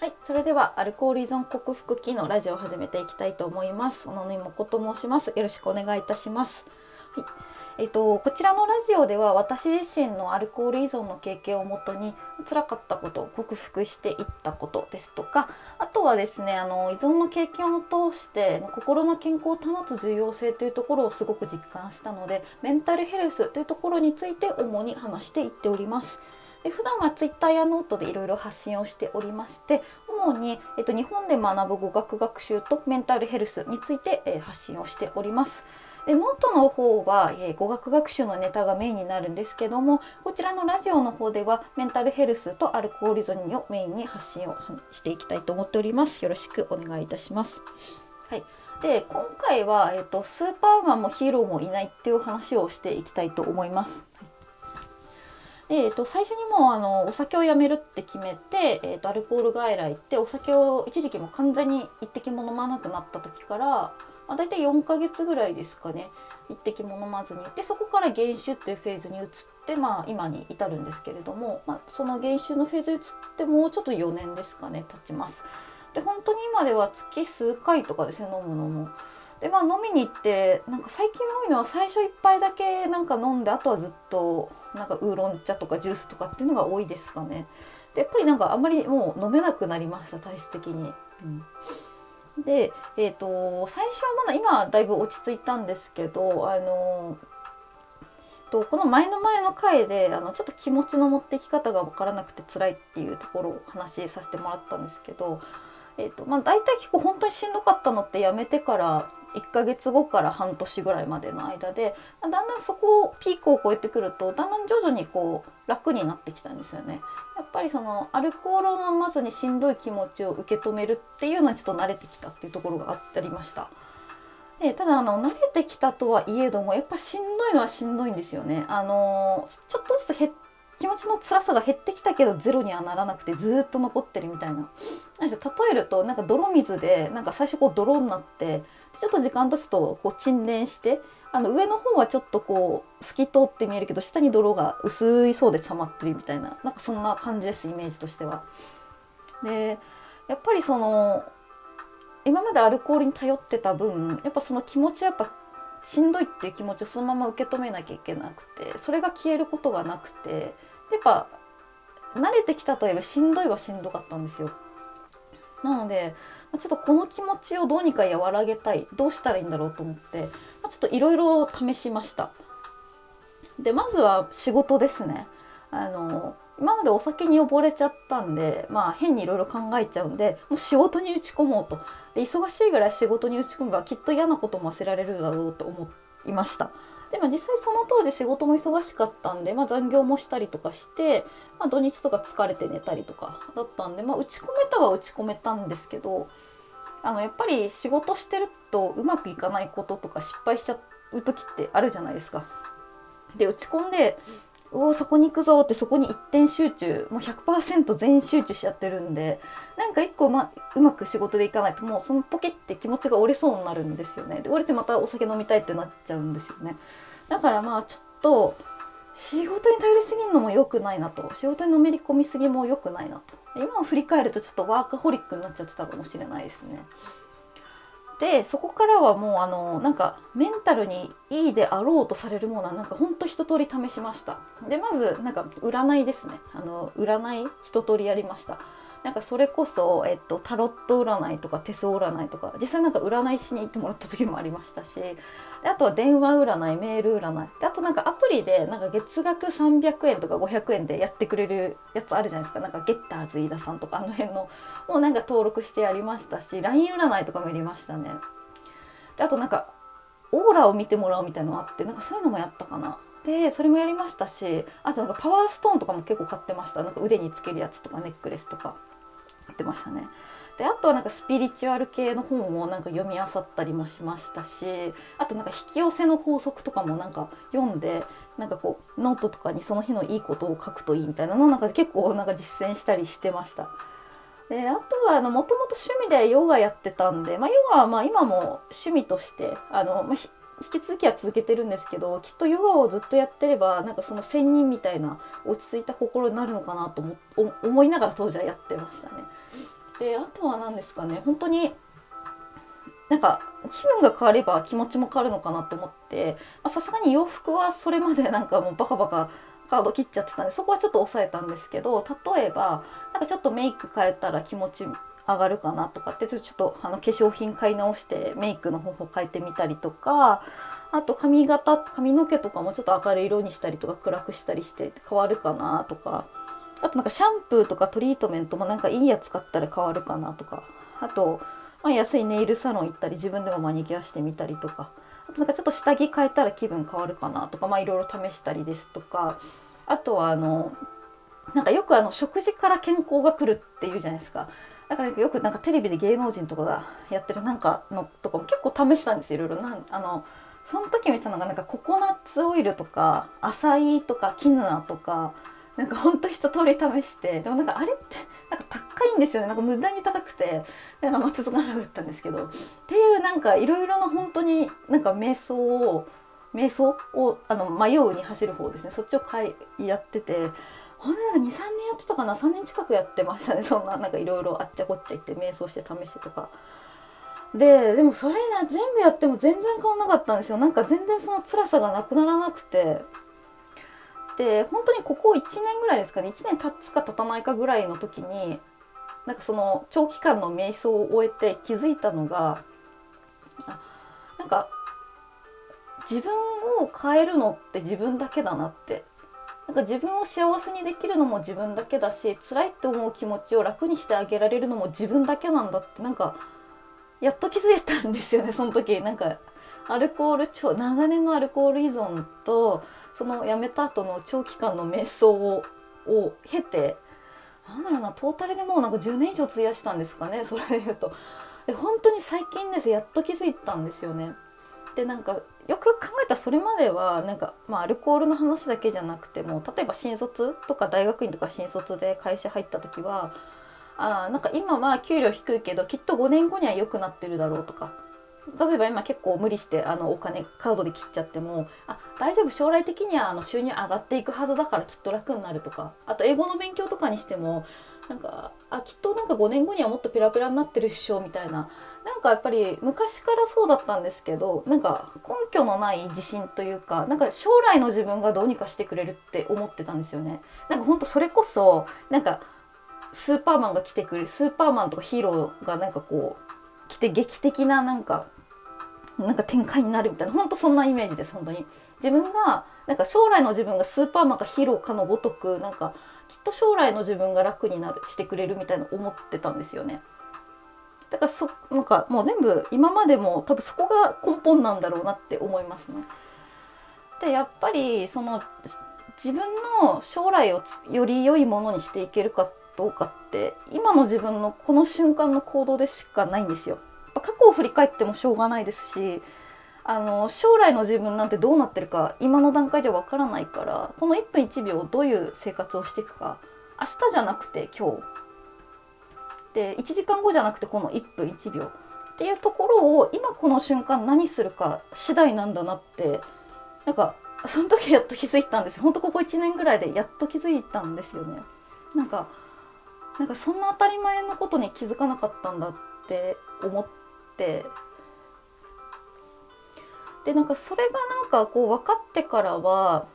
はい、それではアルコール依存克服機のラジオを始めていきたいと思います。小野根もこと申します。よろしくお願いいたします。はい、えっとこちらのラジオでは私自身のアルコール依存の経験をもとに辛かったことを、克服していったことですとか、あとはですね、あの依存の経験を通して心の健康を保つ重要性というところをすごく実感したので、メンタルヘルスというところについて主に話していっております。で普段はツイッターやノートでいろいろ発信をしておりまして主に、えっと、日本で学ぶ語学学習とメンタルヘルスについて、えー、発信をしております。でノートの方は、えー、語学学習のネタがメインになるんですけどもこちらのラジオの方ではメンタルヘルスとアルコール依存をメインに発信をしていきたいと思っております。よろしくお願いいたします。はい、で今回は、えーと、スーパーマンもヒーローもいないっていう話をしていきたいと思います。で、えー、と最初にもうあのお酒をやめるって決めて、えー、とアルコール外来行ってお酒を一時期も完全に一滴も飲まなくなった時から、まあ、大体4ヶ月ぐらいですかね一滴も飲まずにでそこから減酒っていうフェーズに移って、まあ、今に至るんですけれども、まあ、その減酒のフェーズに移ってもうちょっと4年ですかね経ちます。で本当に今では月数回とかですね飲むのも。でまあ飲みに行ってなんか最近多いのは最初1杯だけなんか飲んであとはずっとなんかウーロン茶とかジュースとかっていうのが多いですかね。でやっぱりなんかあんまりもう飲めなくなりました体質的に。うん、で、えーと、最初はまだ今はだいぶ落ち着いたんですけどあのとこの前の前の回であのちょっと気持ちの持ってき方が分からなくて辛いっていうところを話しさせてもらったんですけど、えーとまあ、大体結構本当にしんどかったのってやめてから1ヶ月後から半年ぐらいまでの間でだんだんそこをピークを超えてくるとだんだん徐々にこう楽になってきたんですよね。やっぱりそのアルコールを飲まずにしんどい気持ちを受け止めるっていうのはちょっと慣れてきたっていうところがあったりました。でただあの慣れてきたとはいえどもやっぱしんどいのはしんどいんですよね。あのちょっとずつ減気持ちの辛さが減ってきたけどゼロにはならなくてずっと残ってるみたいな例えるとなんか泥水でなんか最初こう泥になってちょっと時間経つとこう沈殿してあの上の方はちょっとこう透き通って見えるけど下に泥が薄い層で溜まってるみたいななんかそんな感じですイメージとしては。でやっぱりその今までアルコールに頼ってた分やっぱその気持ちはやっぱしんどいっていう気持ちをそのまま受け止めなきゃいけなくてそれが消えることがなくてやっぱ慣れてきたといえばしんどいはしんどかったんですよ。なのでちょっとこの気持ちをどうにか和らげたいどうしたらいいんだろうと思ってちょっといろいろ試しました。でまずは仕事ですね。あの今までお酒に溺れちゃったんでまあ変にいろいろ考えちゃうんでもう仕事に打ち込もうと。で忙しいぐらい仕事に打ち込めばきっと嫌なことも忘れられるだろうと思いましたでも実際その当時仕事も忙しかったんで、まあ、残業もしたりとかして、まあ、土日とか疲れて寝たりとかだったんで、まあ、打ち込めたは打ち込めたんですけどあのやっぱり仕事してるとうまくいかないこととか失敗しちゃう時ってあるじゃないですか。で打ち込んでおおそこに行くぞってそこに一点集中。もう100%全集中しちゃってるんでなんか一個、ま、うまく仕事でいかないともうそのポキって気持ちが折れそうになるんですよね。で折れてまたお酒飲みたいってなっちゃうんですよね。だからまあちょっと仕事に頼りすぎるのも良くないなと。仕事にのめり込みすぎも良くないなと。今を振り返るとちょっとワーカホリックになっちゃってたかもしれないですね。でそこからはもうあのなんかメンタルにいいであろうとされるものはなんかほんと一通り試しました。でまずなんか占いですね。あの占い一通りやりました。なんかそれこそ、えっと、タロット占いとか手相占いとか実際なんか占いしに行ってもらった時もありましたしであとは電話占いメール占いであとなんかアプリでなんか月額300円とか500円でやってくれるやつあるじゃないですか。なんかゲッターズ飯田さんとかあの辺のもうなんか登録してやりましたし LINE 占いとかもやりましたね。であとなんかオーラを見てもらうみたいなのあってなんかそういうのもやったかな。でそれもやりましたしあとなんかパワーストーンとかも結構買ってました。なんか腕につけるやつとかネックレスとか。ってましたねであとはなんかスピリチュアル系の本をなんか読み漁ったりもしましたしあとなんか引き寄せの法則とかもなんか読んでなんかこうノートとかにその日のいいことを書くといいみたいなのをなんか結構なんか実践したりしてました。であとはもともと趣味でヨガやってたんで、まあ、ヨガはまあ今も趣味としてあの、まあ、引き続きは続けてるんですけどきっとヨガをずっとやってればなんかその仙人みたいな落ち着いた心になるのかなと思いながら当時はやってましたね。であとは何ですかね本当になんか気分が変われば気持ちも変わるのかなと思ってさすがに洋服はそれまでなんかもうバカバカカード切っちゃってたんでそこはちょっと抑えたんですけど例えばなんかちょっとメイク変えたら気持ち上がるかなとかってちょっとあの化粧品買い直してメイクの方法変えてみたりとかあと髪型髪の毛とかもちょっと明るい色にしたりとか暗くしたりして変わるかなとかあとなんかシャンプーとかトリートメントもなんかいいやつ買ったら変わるかなとかあと、まあ、安いネイルサロン行ったり自分でもマニキュアしてみたりとかあとなんかちょっと下着変えたら気分変わるかなとかまあいろいろ試したりですとかあとはあのなんかよくあの食事から健康が来るっていうじゃないですか。だからよくなんかテレビで芸能人とかがやってるなんかのとかも結構試したんですよいろいろなんあのその時見てたのがなんかココナッツオイルとかアサイとかキヌアとかなんかほんと一通り試してでもなんかあれってなんか高いんですよね。なんか無駄に高くてなんかま続かなかったんですけど。っていうなんかいろいろな本当になんか瞑想を瞑想をあの迷うに走る方ですね。そっちをかいやってて。ほんでなんか23年やってたかな。3年近くやってましたね。そんななんかいろいろあっちゃこっちゃ行って瞑想して試してとか。ででもそれな全部やっても全然変わんなかったんですよ。なんか全然その辛さがなくならなくて。で本当にここ1年ぐらいですかね。1年経つか経たないかぐらいの時になんかその長期間の瞑想を終えて気づいたのがあなんか自分を変えるのって自分だけだなって。なんか自分を幸せにできるのも自分だけだし辛いって思う気持ちを楽にしてあげられるのも自分だけなんだってなんかやっと気づいたんですよねその時。なんかアルコール長長年のアルコール依存とその辞めた後の長期間の瞑想をを経てなんだろうなトータルでもうなんか10年以上費やしたんですかねそれで言うと。で本当に最近です。やっと気づいたんですよね。でなんかよく考えたらそれまではなんか、まあ、アルコールの話だけじゃなくても例えば新卒とか大学院とか新卒で会社入った時はあなんか今は給料低いけどきっと5年後には良くなってるだろうとか例えば今結構無理してあのお金カードで切っちゃってもあ大丈夫将来的にはあの収入上がっていくはずだからきっと楽になるとかあと英語の勉強とかにしてもなんかあきっとなんか5年後にはもっとペラペラになってるっしょみたいななんかやっぱり昔からそうだったんですけどなんか根拠のない自信というかなんか将来の自分がどうにかしてくれるって思ってたんですよね。なんかほんとそれこそなんかスーパーマンが来てくれるスーパーマンとかヒーローがなんかこう来て劇的ななんかなんか展開になるみたいな。ほんとそんなイメージです本当に。自分がなんか将来の自分がスーパーマンかヒーローかのごとくなんかきっと将来の自分が楽になるしてくれるみたいな思ってたんですよね。だからそなんかもう全部今までも多分そこが根本なんだろうなって思いますね。でやっぱりその自分の将来をより良いものにしていけるかどうかって今の自分のこの瞬間の行動でしかないんですよ。過去を振り返ってもしょうがないですしあの将来の自分なんてどうなってるか今の段階じゃわからないからこの1分1秒どういう生活をしていくか明日じゃなくて今日。で1時間後じゃなくてこの1分1秒っていうところを今この瞬間何するか次第なんだなってなんかその時やっと気づいたんです。ほんとここ1年ぐらいでやっと気づいたんですよね。なんかなんかそんな当たり前のことに気づかなかったんだって思ってでなんかそれがなんかこう分かってからは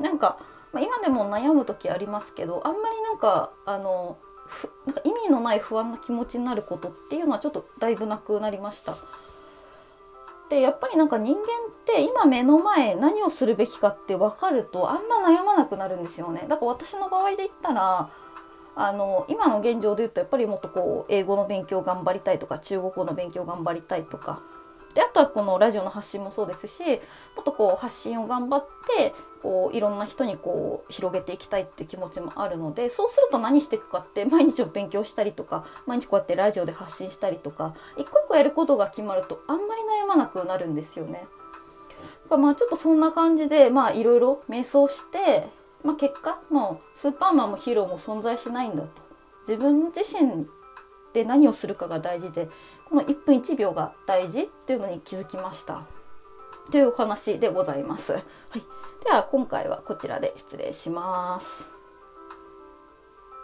なんか、まあ、今でも悩む時ありますけどあんまりなんかあのなんか意味のない不安な気持ちになることっていうのはちょっとだいぶなくなりました。でやっぱりなんか人間って今目の前何をするべきかって分かるとあんま悩まなくなるんですよね。だから私の場合で言ったらあの今の現状で言うとやっぱりもっとこう英語の勉強頑張りたいとか中国語の勉強頑張りたいとかであとはこのラジオの発信もそうですしもっとこう発信を頑張ってこういろんな人にこう広げていきたいっていう気持ちもあるのでそうすると何していくかって毎日を勉強したりとか毎日こうやってラジオで発信したりとか一個一個やることが決まるとあんまり悩まなくなるんですよね。まあちょっとそんな感じでまあいろいろ瞑想してまあ、結果もうスーパーマンもヒーローも存在しないんだと自分自身で何をするかが大事でこの1分1秒が大事っていうのに気づきましたというお話でございます。はい、では今回はこちらで失礼します。